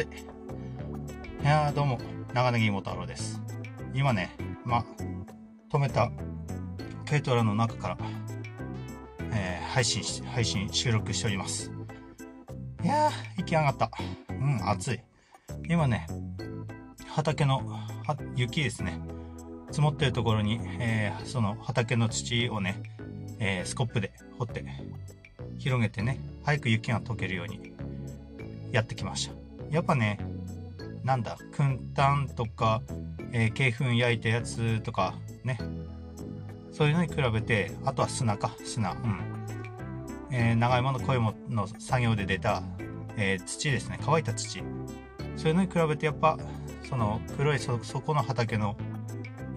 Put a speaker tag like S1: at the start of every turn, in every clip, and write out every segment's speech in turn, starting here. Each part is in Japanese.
S1: 暑い。いやー、どうも、長ネギ妹太郎です。今ね、ま、止めた軽トラの中から、えー、配信し、配信、収録しております。いやー、息上がった。うん、暑い。今ね、畑の、雪ですね。積もってるところに、えー、その畑の土をね、えー、スコップで掘って、広げてね、早く雪が溶けるようにやってきました。やっぱね、なんだ、くんたんとか、えー、鶏粉焼いたやつとか、ね。そういうのに比べて、あとは砂か、砂。うん。えー、長芋の濃いもの作業で出た、えー、土ですね、乾いた土。そういうのに比べてやっぱ、その黒いそこの畑の、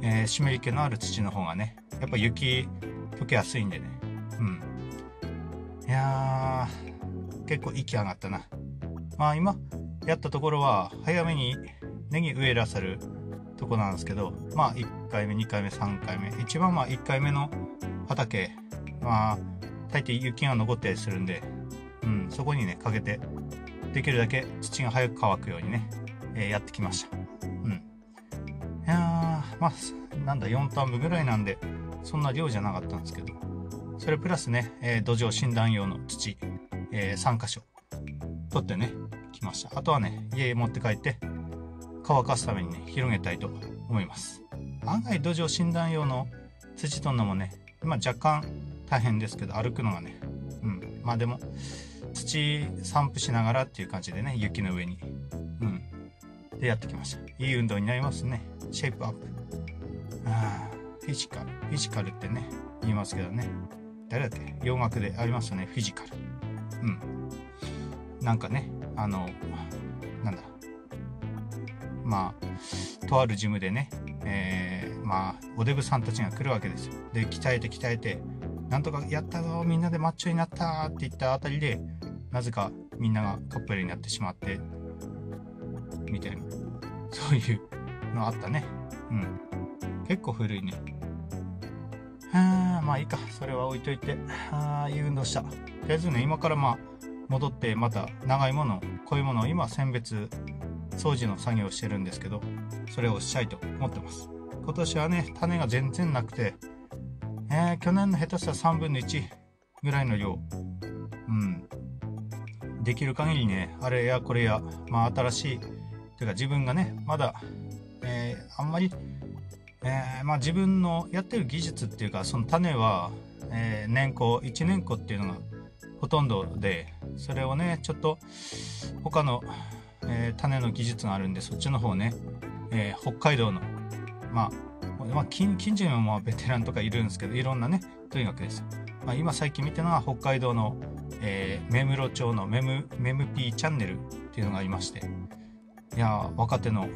S1: えー、湿り気のある土の方がね、やっぱ雪溶けやすいんでね。うん。いやー、結構息上がったな。まあ今やったところは早めにネギ植えらさるとこなんですけどまあ1回目2回目3回目。一番まあ1回目の畑まあ大抵雪が残ったりするんで、うん、そこにねかけてできるだけ土が早く乾くようにね、えー、やってきました。うん。いやまあなんだ4タンブぐらいなんでそんな量じゃなかったんですけどそれプラスね、えー、土壌診断用の土、えー、3箇所取ってねきました。あとはね家持って帰って乾かすためにね広げたいと思います。案外土壌診断用の土取るのもねまあ、若干大変ですけど歩くのがねうん。まあでも土散布しながらっていう感じでね雪の上にうん。でやってきました。いい運動になりますね。シェイプアップ。あフィジカル。フィジカルってね言いますけどね。誰だっけ？洋楽でありますよね。フィジカル。うん。なんかねあのなんだ。まあとあるジムでね、えー、まあおデブさんたちが来るわけですよ。で鍛えて鍛えてなんとかやったぞみんなでマッチョになったって言ったあたりでなぜかみんながカップルになってしまってみたいな。そういうのあったね。うん。結構古いね。はあまあいいか。それは置いといて。ああいい運動したとりあえずね今からまあ戻ってまた長いものこういうものを今選別掃除の作業をしてるんですけどそれをしたいと思ってます。今年はね種が全然なくて、えー、去年の下手したら3分の1ぐらいの量うんできる限りねあれやこれやまあ新しいていうか自分がねまだ、えー、あんまり、えー、まあ、自分のやってる技術っていうかその種は、え年功1年子っていうのがほとんどでそれをねちょっと他の、えー、種の技術があるんでそっちの方ね、えー、北海道のまあ、まあ、近近所にもまあベテランとかいるんですけどいろんなねとにかくです、まあ、今最近見てるのは北海道の、えー、目室町のメムメムピーチャンネルっていうのがありましていや若手の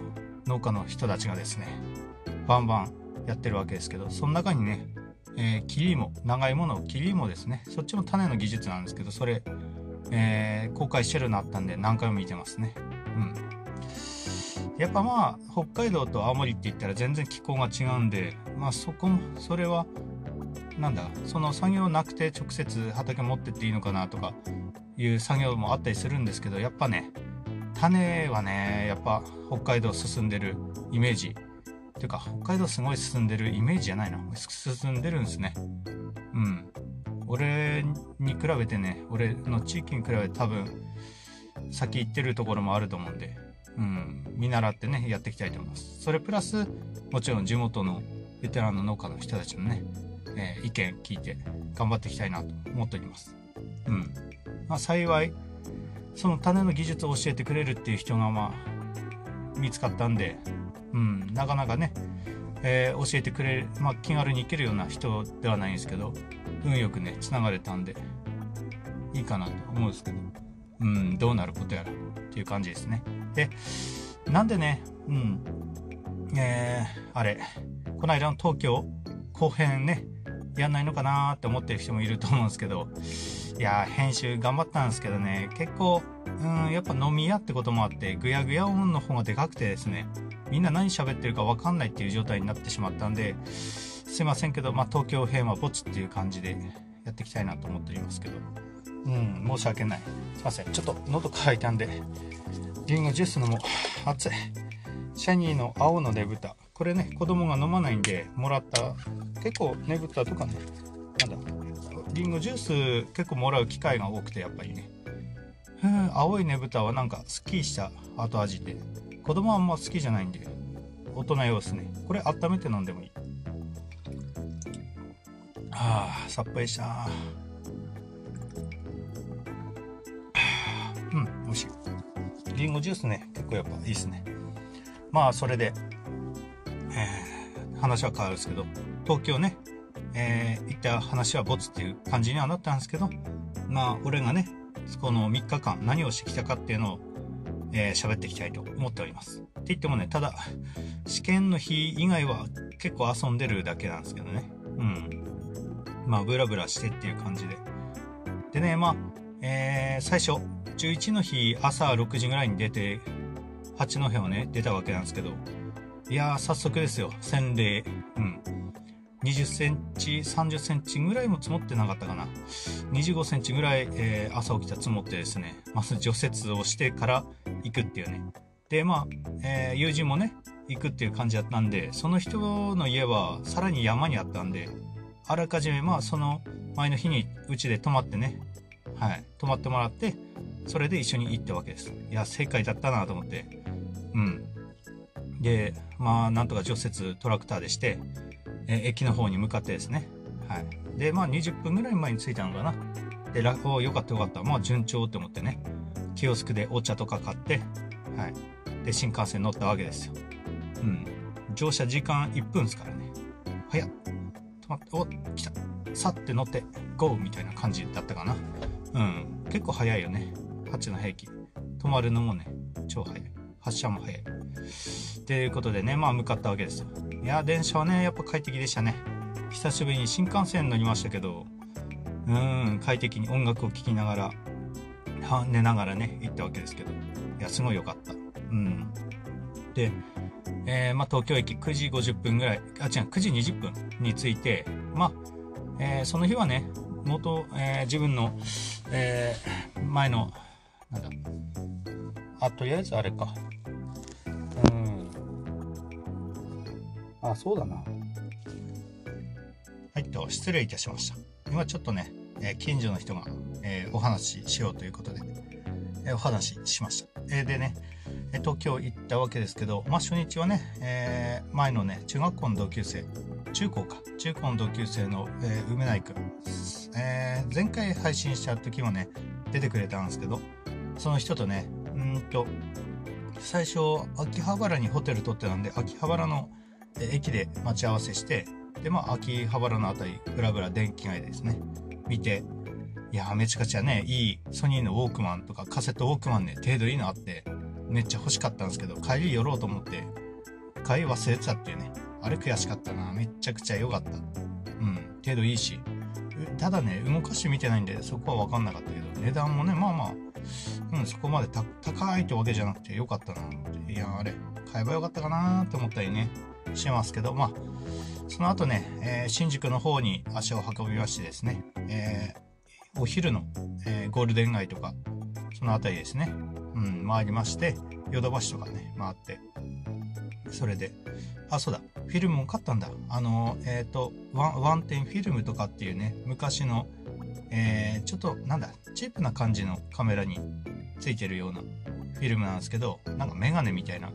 S1: 農家の人たちがですねバンバンやってるわけですけどその中にねえー、切り芋長いものを切り芋ですねそっちも種の技術なんですけどそれ、えー、公開してるのあったんで何回も見てますね。うん。やっぱまあ北海道と青森って言ったら全然気候が違うんでまあそこもそれはなんだその作業なくて直接畑持ってっていいのかなとかいう作業もあったりするんですけどやっぱね種はねやっぱ北海道進んでるイメージ。ていうか北海道すごい進んでるイメージじゃないな。進んでるんですね。うん。俺に比べてね俺の地域に比べて多分先行ってるところもあると思うんでうん見習ってねやっていきたいと思います。それプラスもちろん地元のベテランの農家の人たちのね、えー、意見聞いて頑張っていきたいなと思っております。うん。まあ幸いその種の技術を教えてくれるっていう人がまあ見つかったんでうん、なかなかね、えー、教えてくれる、まあ、気軽に行けるような人ではないんですけど運よくねつながれたんでいいかなと思うんですけど、うん、どうなることやらっていう感じですね。でなんでねうんえー、あれこの間の東京後編ねやんないのかなって思ってる人もいると思うんですけどいや編集頑張ったんですけどね結構うんやっぱ飲み屋ってこともあってぐやぐや音の方がでかくてですねみんな何喋ってるか分かんないっていう状態になってしまったんですいませんけど、まあ、東京編は墓地っていう感じでやっていきたいなと思っておりますけど。うん申し訳ない。すいません。ちょっと喉乾いたんでリンゴジュース飲も熱い。シャニーの青のねぶた。これね子供が飲まないんでもらった。結構ねぶたとかね。なんだ。リンゴジュース結構もらう機会が多くてやっぱりね。青いねぶたはなんかすっきりした後味で子供はあんま好きじゃないんで。大人用ですね。これ温めて飲んでもいい。ああさっぱりしたうん美味しいりんごジュースね結構やっぱいいですねまあそれで、えー、話は変わるんですけど東京ねえー、行った話はボツっていう感じにはなったんですけどまあ俺がねこの3日間何をしてきたかっていうのをえー、喋っていきたいと思っております。って言ってもね、ただ、試験の日以外は結構遊んでるだけなんですけどね。うん。まあ、ブラブラしてっていう感じで。でね、まあ、えー、最初、11の日朝6時ぐらいに出て、八戸をね、出たわけなんですけど、いやー、早速ですよ、洗礼。うん。20センチ、30センチぐらいも積もってなかったかな。25センチぐらい、えー、朝起きた積もってですね、まず除雪をしてから行くっていうね。で、まあ、えー、友人もね、行くっていう感じだったんで、その人の家はさらに山にあったんで、あらかじめ、まあ、その前の日にうちで泊まってね、はい、泊まってもらって、それで一緒に行ったわけです。いや、正解だったなと思って。うん。で、まあ、なんとか除雪トラクターでして、え駅の方に向かってですね。はい。で、まあ20分ぐらい前に着いたのかな。で、ラおよかったよかった。まあ順調って思ってね。キオスクでお茶とか買って、はい。で、新幹線乗ったわけですよ。うん。乗車時間1分ですからね。早っ。止まって、お、来た。さって乗って、ゴーみたいな感じだったかな。うん。結構早いよね。8の平気。止まるのもね、超早い。発車も早い。ということでね、まあ向かったわけですよ。いや、電車はね、やっぱ快適でしたね。久しぶりに新幹線乗りましたけど、うん、快適に音楽を聴きながら、寝ながらね、行ったわけですけど、いや、すごい良かった。うん。で、えー、まあ、東京駅9時50分ぐらい、あ、違う、9時20分に着いて、まあ、えー、その日はね、元、えー、自分の、えー、前の、なんだ、あ、とりあえずあれか。うん。あ、そうだな。はいと、失礼いたしました。今ちょっとね、えー、近所の人が、えー、お話ししようということで、えー、お話ししました。えでね、え東京行ったわけですけど、まあ初日はね、え前のね、中学校の同級生、中高か、中高の同級生の、え梅内くん、え前回配信した時もね、出てくれたんですけど、その人とね、うんと、最初、秋葉原にホテル取ってたんで、秋葉原の駅で待ち合わせして、で、まあ、秋葉原のあたり、ぶらぶら電気街ですね、見て、いやめちゃくちゃね、いいソニーのウォークマンとかカセットウォークマンね、程度いいのあって、めっちゃ欲しかったんですけど、帰り寄ろうと思って、帰り忘れてたっていうね、あれ悔しかったな。めちゃくちゃ良かった。うん、程度いいし。ただね、動かして見てないんで、そこは分かんなかったけど、値段もね、まあまあ、うん、そこまで高いってわけじゃなくて良かったなって。いや、あれ、買えばよかったかなって思ったりね、してますけど、まあ、その後ね、えー、新宿の方に足を運びましてですね、えー、お昼の、えー、ゴールデン街とか、その辺りですね、うん、回りまして、ヨドバシとかね、回って、それで、あ、そうだ、フィルムも買ったんだ。あの、えっ、ー、と、 one、one ten フィルムとかっていうね、昔の、えー、ちょっと、なんだ、チープな感じのカメラについてるようなフィルムなんですけど、なんかメガネみたいな、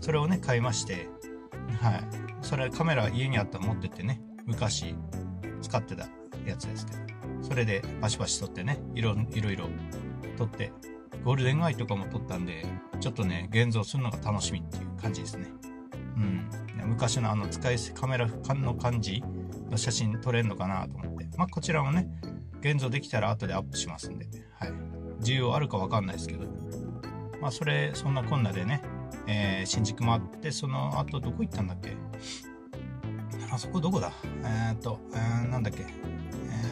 S1: それをね、買いまして、はい。それカメラ家にあったの持ってってね、昔使ってたやつですけど、それでバシバシ撮ってね、いろいろいろ撮って、ゴールデンアイとかも撮ったんで、ちょっとね、現像するのが楽しみっていう感じですね。うん。昔のあの使い捨てカメラの感じの写真撮れるのかなと思って。まあ、こちらもね、現像できたら後でアップしますんで、はい。需要あるかわかんないですけど、まあ、それ、そんなこんなでね、えー、新宿もあって、その後どこ行ったんだっけ？あそこどこだ？えー、っと、えー、なんだっけ？え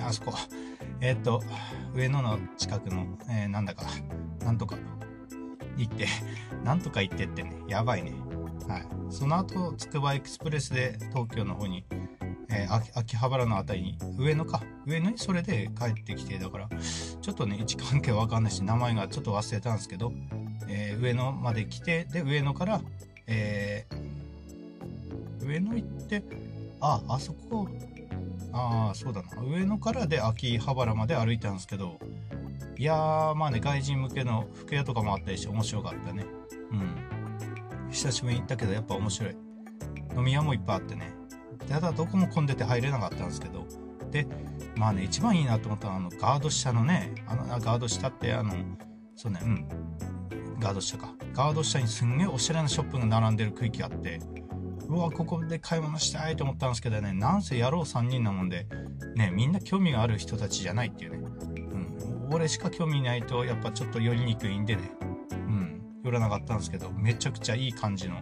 S1: ー、あそこ。えー、っと、上野の近くの、えー、なんだか、なんとか行って、なんとか行ってってね、やばいね。はい。その後、つくばエクスプレスで東京の方に、えー、秋葉原のあたりに、上野か。上野にそれで帰ってきて、だから、ちょっとね、位置関係わかんないし、名前がちょっと忘れたんですけど、えー、上野まで来てで上野から、えー、上野行ってああそこああそうだな。上野からで秋葉原まで歩いたんですけどいやーまあね外人向けの服屋とかもあったりして面白かったね。うん。久しぶりに行ったけどやっぱ面白い。飲み屋もいっぱいあってね。ただどこも混んでて入れなかったんですけど。でまあね一番いいなと思ったのはあのガード下のねあのガード下ってあのそうねうん。ガード下か。ガード下にすんげえおしゃれなショップが並んでる区域あって。うわここで買い物したいと思ったんですけどね。なんせ野郎3人なもんでねみんな興味がある人たちじゃないっていうね、うん、俺しか興味ないとやっぱちょっと寄りにくいんでね。うん寄らなかったんですけどめちゃくちゃいい感じの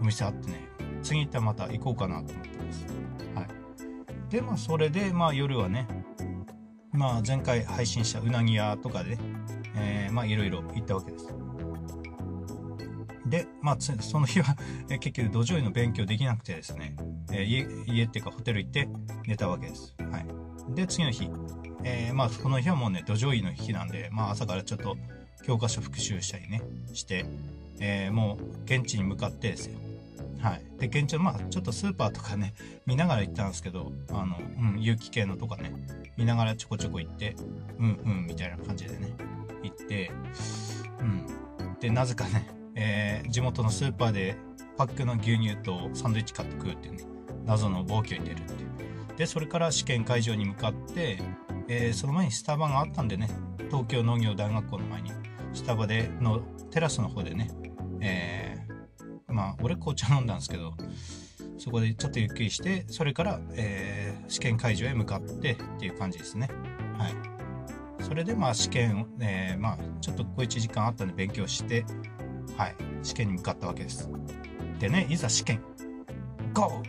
S1: お店あってね。次行ったらまた行こうかなと思ってます。はい。でまあそれでまあ夜はねまあ前回配信したうなぎ屋とかで、ねえー、まあいろいろ行ったわけです。で、まあ、その日はえ結局土壌医の勉強できなくてですね、え、家家っていうかホテル行って寝たわけです。はい、で次の日、えー、まあこの日はもうね土壌医の日なんで、まあ、朝からちょっと教科書復習したりねして、えー、もう現地に向かってですよ。はい、で現地のまあちょっとスーパーとかね見ながら行ったんですけどあの、うん、有機系のとかね見ながらちょこちょこ行ってうんうんみたいな感じでね行ってうんでなぜかね、地元のスーパーでパックの牛乳とサンドイッチ買って食うっていうね謎の暴挙に出るっていう。でそれから試験会場に向かって、えー、その前にスタバがあったんでね東京農業大学校の前にスタバでのテラスの方でね、えー、まあ俺紅茶飲んだんですけどそこでちょっとゆっくりしてそれから、えー、試験会場へ向かってっていう感じですね。はい。それでまあ試験、えー、まあちょっと小1時間あったんで勉強してはい、試験に向かったわけです。でね、いざ試験、GO!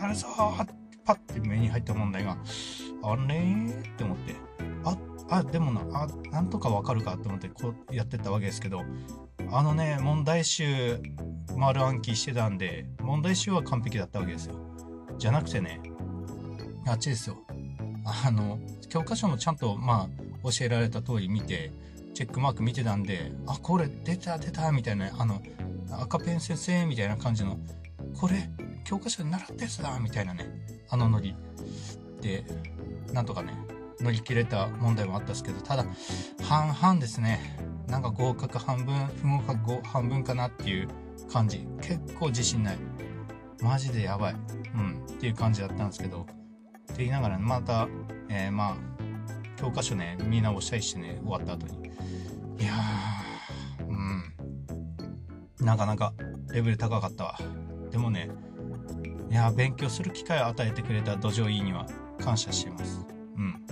S1: やるぞーパッて目に入った問題が、あれ？ーって思って、あ、あ、でもな、あ、なんとかわかるかと思ってこうやってったわけですけど、あのね、問題集丸暗記してたんで、問題集は完璧だったわけですよ。じゃなくてね、あっちですよ。あの、教科書もちゃんと、まあ、教えられた通り見て、チェックマーク見てたんで、あ、これ出た出たみたいな、あの、赤ペン先生みたいな感じの、これ、教科書で習ったやつだみたいなね、あのノリ。で、なんとかね、乗り切れた問題もあったんですけど、ただ、半々ですね。なんか合格半分、不合格半分かなっていう感じ。結構自信ない。マジでやばい。うん。っていう感じだったんですけど、って言いながら、また、えー、まあ、教科書ね、見直したりしてね、終わった後に。いやー、うん。なかなかレベル高かったわ。でもね、いや勉強する機会を与えてくれた土壌 E には感謝してます。うん。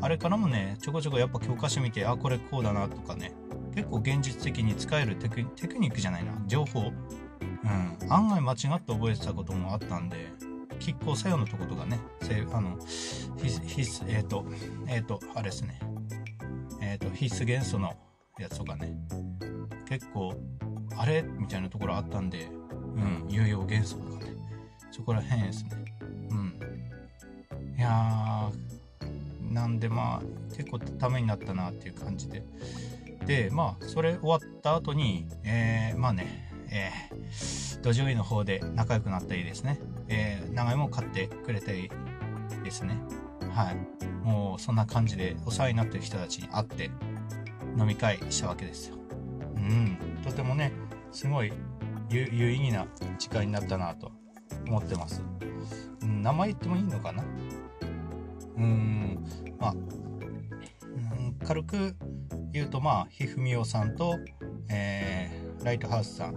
S1: あれからもね、ちょこちょこやっぱ教科書見て、あ、これこうだなとかね、結構現実的に使えるテクテクニックじゃないな、情報。うん。案外間違って覚えてたこともあったんで、拮抗作用のとことかね、あの、必須、えっ、ー、と、えっ、ー、と、あれですね。えっ、ー、と、必須元素のやつとかね。結構あれみたいなところあったんでうん有用元素とかね。そこら辺ですね。うん。いやーなんでまあ結構ためになったなっていう感じで。でまあそれ終わった後にえー、まあねえー、土壌医の方で仲良くなったりですね、えー、長芋を買ってくれたりですね。はい。もうそんな感じでお世話になってる人たちに会って飲み会したわけですよ。うん、とてもね、すごい有意義な時間になったなと思ってます。名前言ってもいいのかな？うん、まあ、うん、軽く言うと、まあ、ひふみおさんと、えー、ライトハウスさん。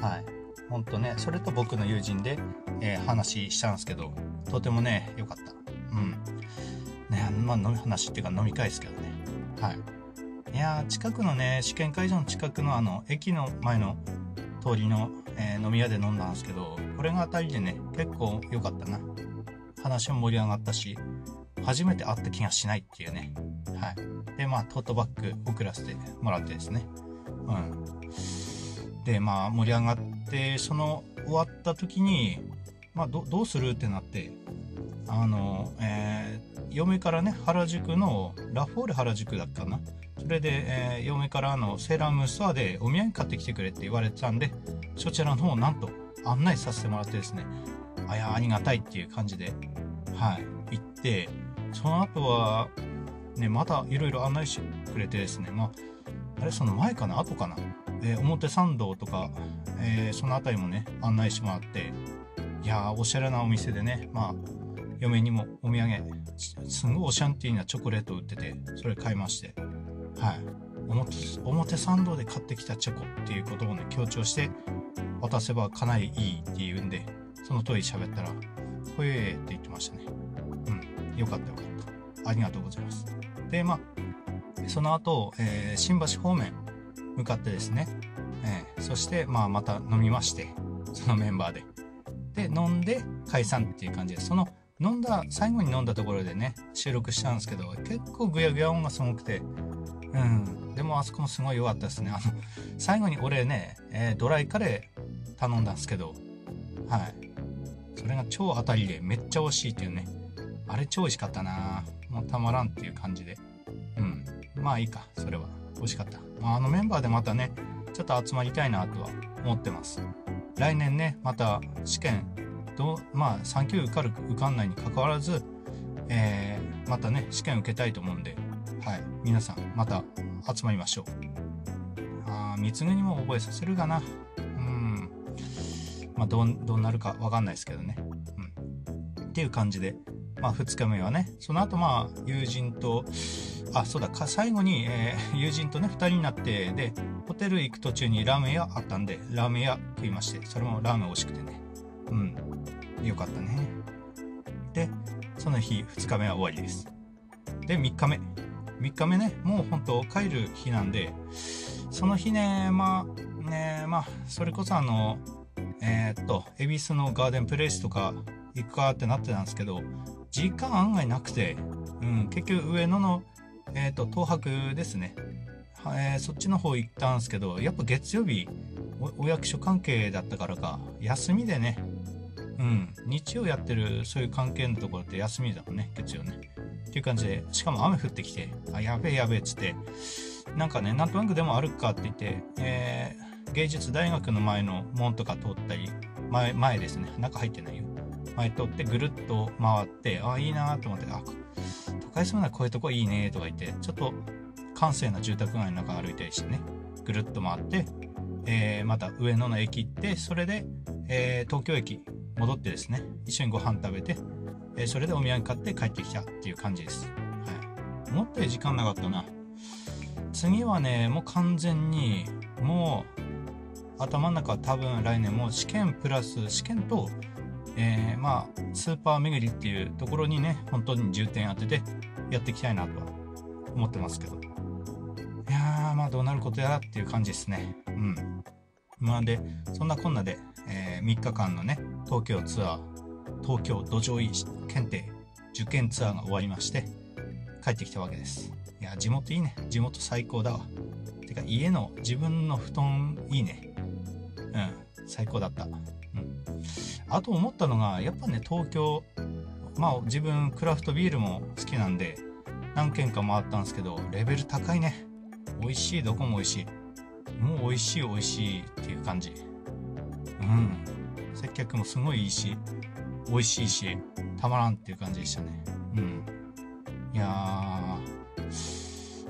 S1: はい。ほんとね、それと僕の友人で、えー、話したんですけど、とてもね、良かった。うん。ね、まあ、飲み話っていうか飲み会ですけどね。はい。いや近くのね試験会場の近くのあの駅の前の通りの、えー、飲み屋で飲んだんですけどこれが当たりでね結構良かったな話も盛り上がったし初めて会った気がしないっていうねはいでまあトートバッグ送らせてもらってですねうんまあ盛り上がってその終わった時にまあどうするってなってあの、えー、嫁からね原宿のラフォーレ原宿だったかな？それで、えー、嫁からのセーラームーンストアでお土産買ってきてくれって言われてたんで、そちらの方をなんと案内させてもらってですね、あ、や、ありがたいっていう感じで、はい、行って、その後は、ね、またいろいろ案内してくれてですね、まあ、あれ、その前かな？後かな？えー、表参道とか、えー、その辺りもね、案内してもらって、いやー、おしゃれなお店でね、まあ、嫁にもお土産、すごいオシャンティーなチョコレート売ってて、それ買いまして、はい。表表参道で買ってきたチョコっていうことをね、強調して渡せばかなりいいっていうんで、その通り喋ったら、ほえーって言ってましたね。うん。よかったよかった。ありがとうございます。で、まあ、その後、えー、新橋方面向かってですね、えー、そして、まあ、また飲みまして、そのメンバーで。で、飲んで解散っていう感じで、その飲んだ、最後に飲んだところでね、収録したんですけど、結構グヤグヤ音がすごくて、うん。でもあそこもすごい良かったですね。あの、最後に俺ね、えー、ドライカレー頼んだんですけど、はい。それが超当たりでめっちゃ美味しいっていうね。あれ超美味しかったなもうたまらんっていう感じで。うん。まあいいか、それは。美味しかった。まあ、あのメンバーでまたね、ちょっと集まりたいなとは思ってます。来年ね、また試験、どまあ3級受かる受かんないにかかわらず、えー、またね、試験受けたいと思うんで、はい、皆さんまた集まりましょう。ああ、三つにも覚えさせるかな。うん。まあ、どう、どうなるかわかんないですけどね。うん。っていう感じで、まあ、2日目はね、その後まあ、友人と、あ、そうだ、最後に、えー、友人とね、2人になって、で、ホテル行く途中にラーメン屋あったんで、ラーメン屋食いまして、それもラーメン美味しくてね。うん。よかったね。で、その日、2日目は終わりです。で、3日目。3日目ね、もう本当帰る日なんで、その日ね、まあ、ね、まあ、それこそあの、えー、っと、恵比寿のガーデンプレイスとか行くかってなってたんですけど、時間案外なくて、うん、結局上野のえっ、ー、と、東博ですね。えー、そっちの方行ったんですけど、やっぱ月曜日お、お役所関係だったからか、休みでね、うん、日曜やってるそういう関係のところって休みだもんね、月曜ね。っていう感じで、しかも雨降ってきて、あ、やべえやべえっつって、なんかね、なんとなくでも歩くかって言って、えー、芸術大学の前の門とか通ったり、前、前ですね、中入ってないよ。前通ってぐるっと回って、ああ、いいなと思って、あ、都会そうなこういうとこいいねとか言って、ちょっと閑静な住宅街の中歩いたりしてね、ぐるっと回って、えー、また上野の駅行って、それで、えー、東京駅戻ってですね、一緒にご飯食べて、えー、それでお土産買って帰ってきたっていう感じです。はい。思ったより時間なかったな。次はね、もう完全に、もう、頭の中は多分来年も試験プラス試験とえー、まあ、スーパー巡りっていうところにね、本当に重点当ててやっていきたいなとは思ってますけど。いやー、まあどうなることやらっていう感じですね。うん。まあで、そんなこんなで、えー、3日間のね、東京ツアー、東京土壌医検定受験ツアーが終わりまして、帰ってきたわけです。いや、地元いいね。地元最高だわ。てか、家の自分の布団いいね。うん、最高だった。うん。あと思ったのが、やっぱね、東京、まあ自分クラフトビールも好きなんで、何軒か回ったんですけど、レベル高いね。美味しい、どこも美味しい。もう美味しい美味しいっていう感じ。うん。接客もすごいいいし、美味しいし、たまらんっていう感じでしたね。うん。いやー、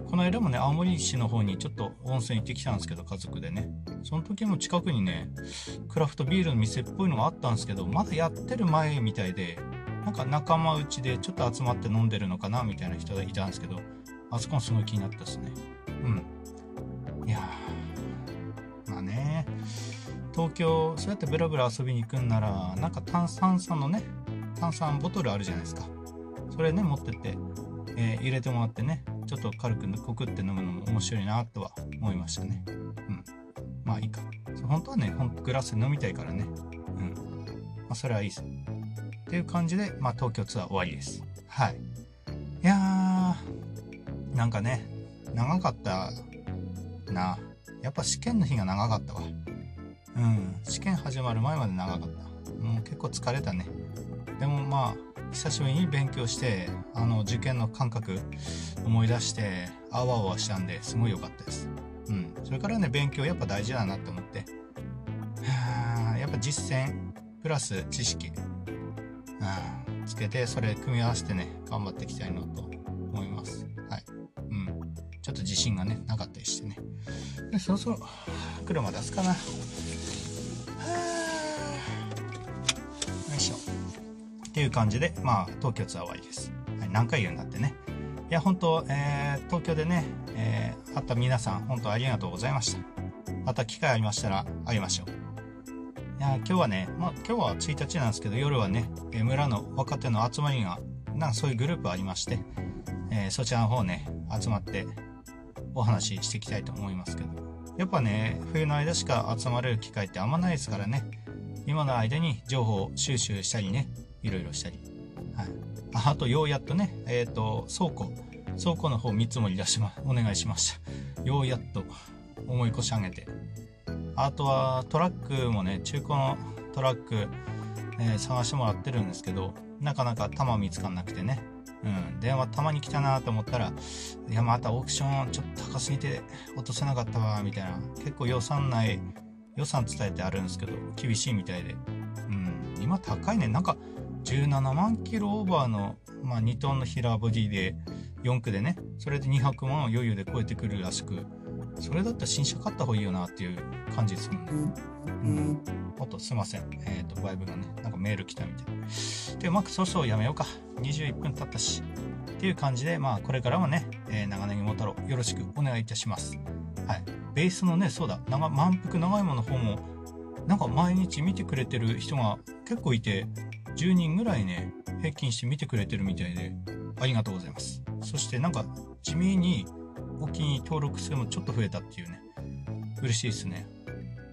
S1: この間もね、青森市の方にちょっと温泉行ってきたんですけど、家族でね。その時も近くにね、クラフトビールの店っぽいのがあったんですけど、まだやってる前みたいで、なんか仲間内でちょっと集まって飲んでるのかなみたいな人がいたんですけど、あそこもすごい気になったですね。うん。いや、まあね、東京、そうやってブラブラ遊びに行くんなら、なんか炭酸酸のね、炭酸ボトルあるじゃないですか。それね、持ってって、えー、入れてもらってね、ちょっと軽くコクって飲むのも面白いなとは思いましたね。うん。まあいいか。本当はね、ほんとグラス飲みたいからね。うん。まあそれはいいです。っていう感じで、まあ東京ツアー終わりです。はい。いやー、なんかね、長かったな。やっぱ試験の日が長かったわ。うん。試験始まる前まで長かった。もう結構疲れたね。でもまあ、久しぶりに勉強してあの受験の感覚思い出してあわあわしたんですごい良かったです。うん。それからね勉強やっぱ大事だなって思って。やっぱ実践プラス知識つけてそれ組み合わせてね頑張っていきたいなと思います。はい。うん。ちょっと自信がねなかったりしてね。でそろそろ車出すかな。っていう感じで、まあ、東京ツアー終わりです。はい、何回言うんだってね。いや、本当、えー、東京でね、えー、会った皆さん、本当ありがとうございました。また機会ありましたら会いましょう。いや、今日はね、まあ、今日は1日なんですけど、夜はね、村の若手の集まりが、なんかそういうグループありまして、えー、そちらの方ね、集まってお話ししていきたいと思いますけど。やっぱね、冬の間しか集まれる機会ってあんまないですからね、今の間に情報を収集したりね、いろいろしたり。はい。あと、ようやっとね、えっ、ー、と、倉庫、倉庫の方見積もり出しま、お願いしました。ようやっと思い越し上げて。あとはトラックもね、中古のトラック、えー、探してもらってるんですけど、なかなか弾見つかんなくてね。うん。電話たまに来たなと思ったら、いや、またオークションちょっと高すぎて落とせなかったわ、みたいな。結構予算内、予算伝えてあるんですけど、厳しいみたいで。うん。今高いね。なんか、17万キロオーバーの、まあ、2トンの平ボディで4区でねそれで200万を余裕で超えてくるらしくそれだったら新車買った方がいいよなっていう感じですもんね。うん。おっと、すいません。えっ、ー、と、バイブがね、なんかメール来たみたい。で、まあ、そろそろやめようか。21分経ったし。っていう感じで、まあ、これからもね、えー、長ネギモ太郎、よろしくお願いいたします。はい。ベースのね、そうだ、長満腹長芋の方も、なんか毎日見てくれてる人が結構いて、10人ぐらいね、平均して見てくれてるみたいで、ありがとうございます。そしてなんか、地味にお気に登録数もちょっと増えたっていうね、嬉しいですね。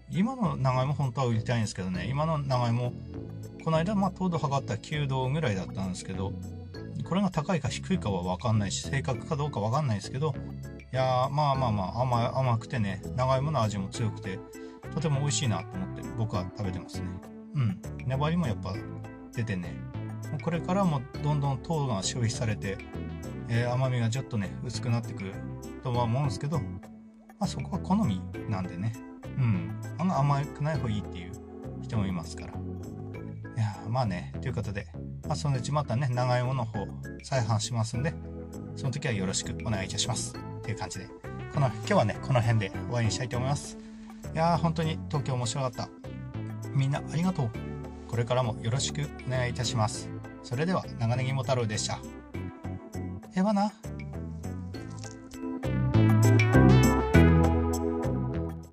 S1: 今の長芋本当は売りたいんですけどね、今の長芋、この間、まあ、糖度測ったら9度ぐらいだったんですけど、これが高いか低いかは分かんないし、正確かどうか分かんないですけど、いやまあまあまあ甘甘くてね、長芋の味も強くて、とても美味しいなと思って僕は食べてますね。うん。粘りもやっぱ出てねこれからもどんどん糖が消費されて、えー、甘みがちょっとね薄くなってくるとは思うんですけど、まあ、そこは好みなんでね。うん。あんま甘くない方がいいっていう人もいますから。いやまあねということで、まあ、そのうちまたね長芋の方再販しますんでその時はよろしくお願いいたします。っていう感じでこの今日はねこの辺で終わりにしたいと思います。いやー本当に東京面白かった。みんなありがとう。これからもよろしくお願いいたします。それでは長ネギも太郎でした。えわな。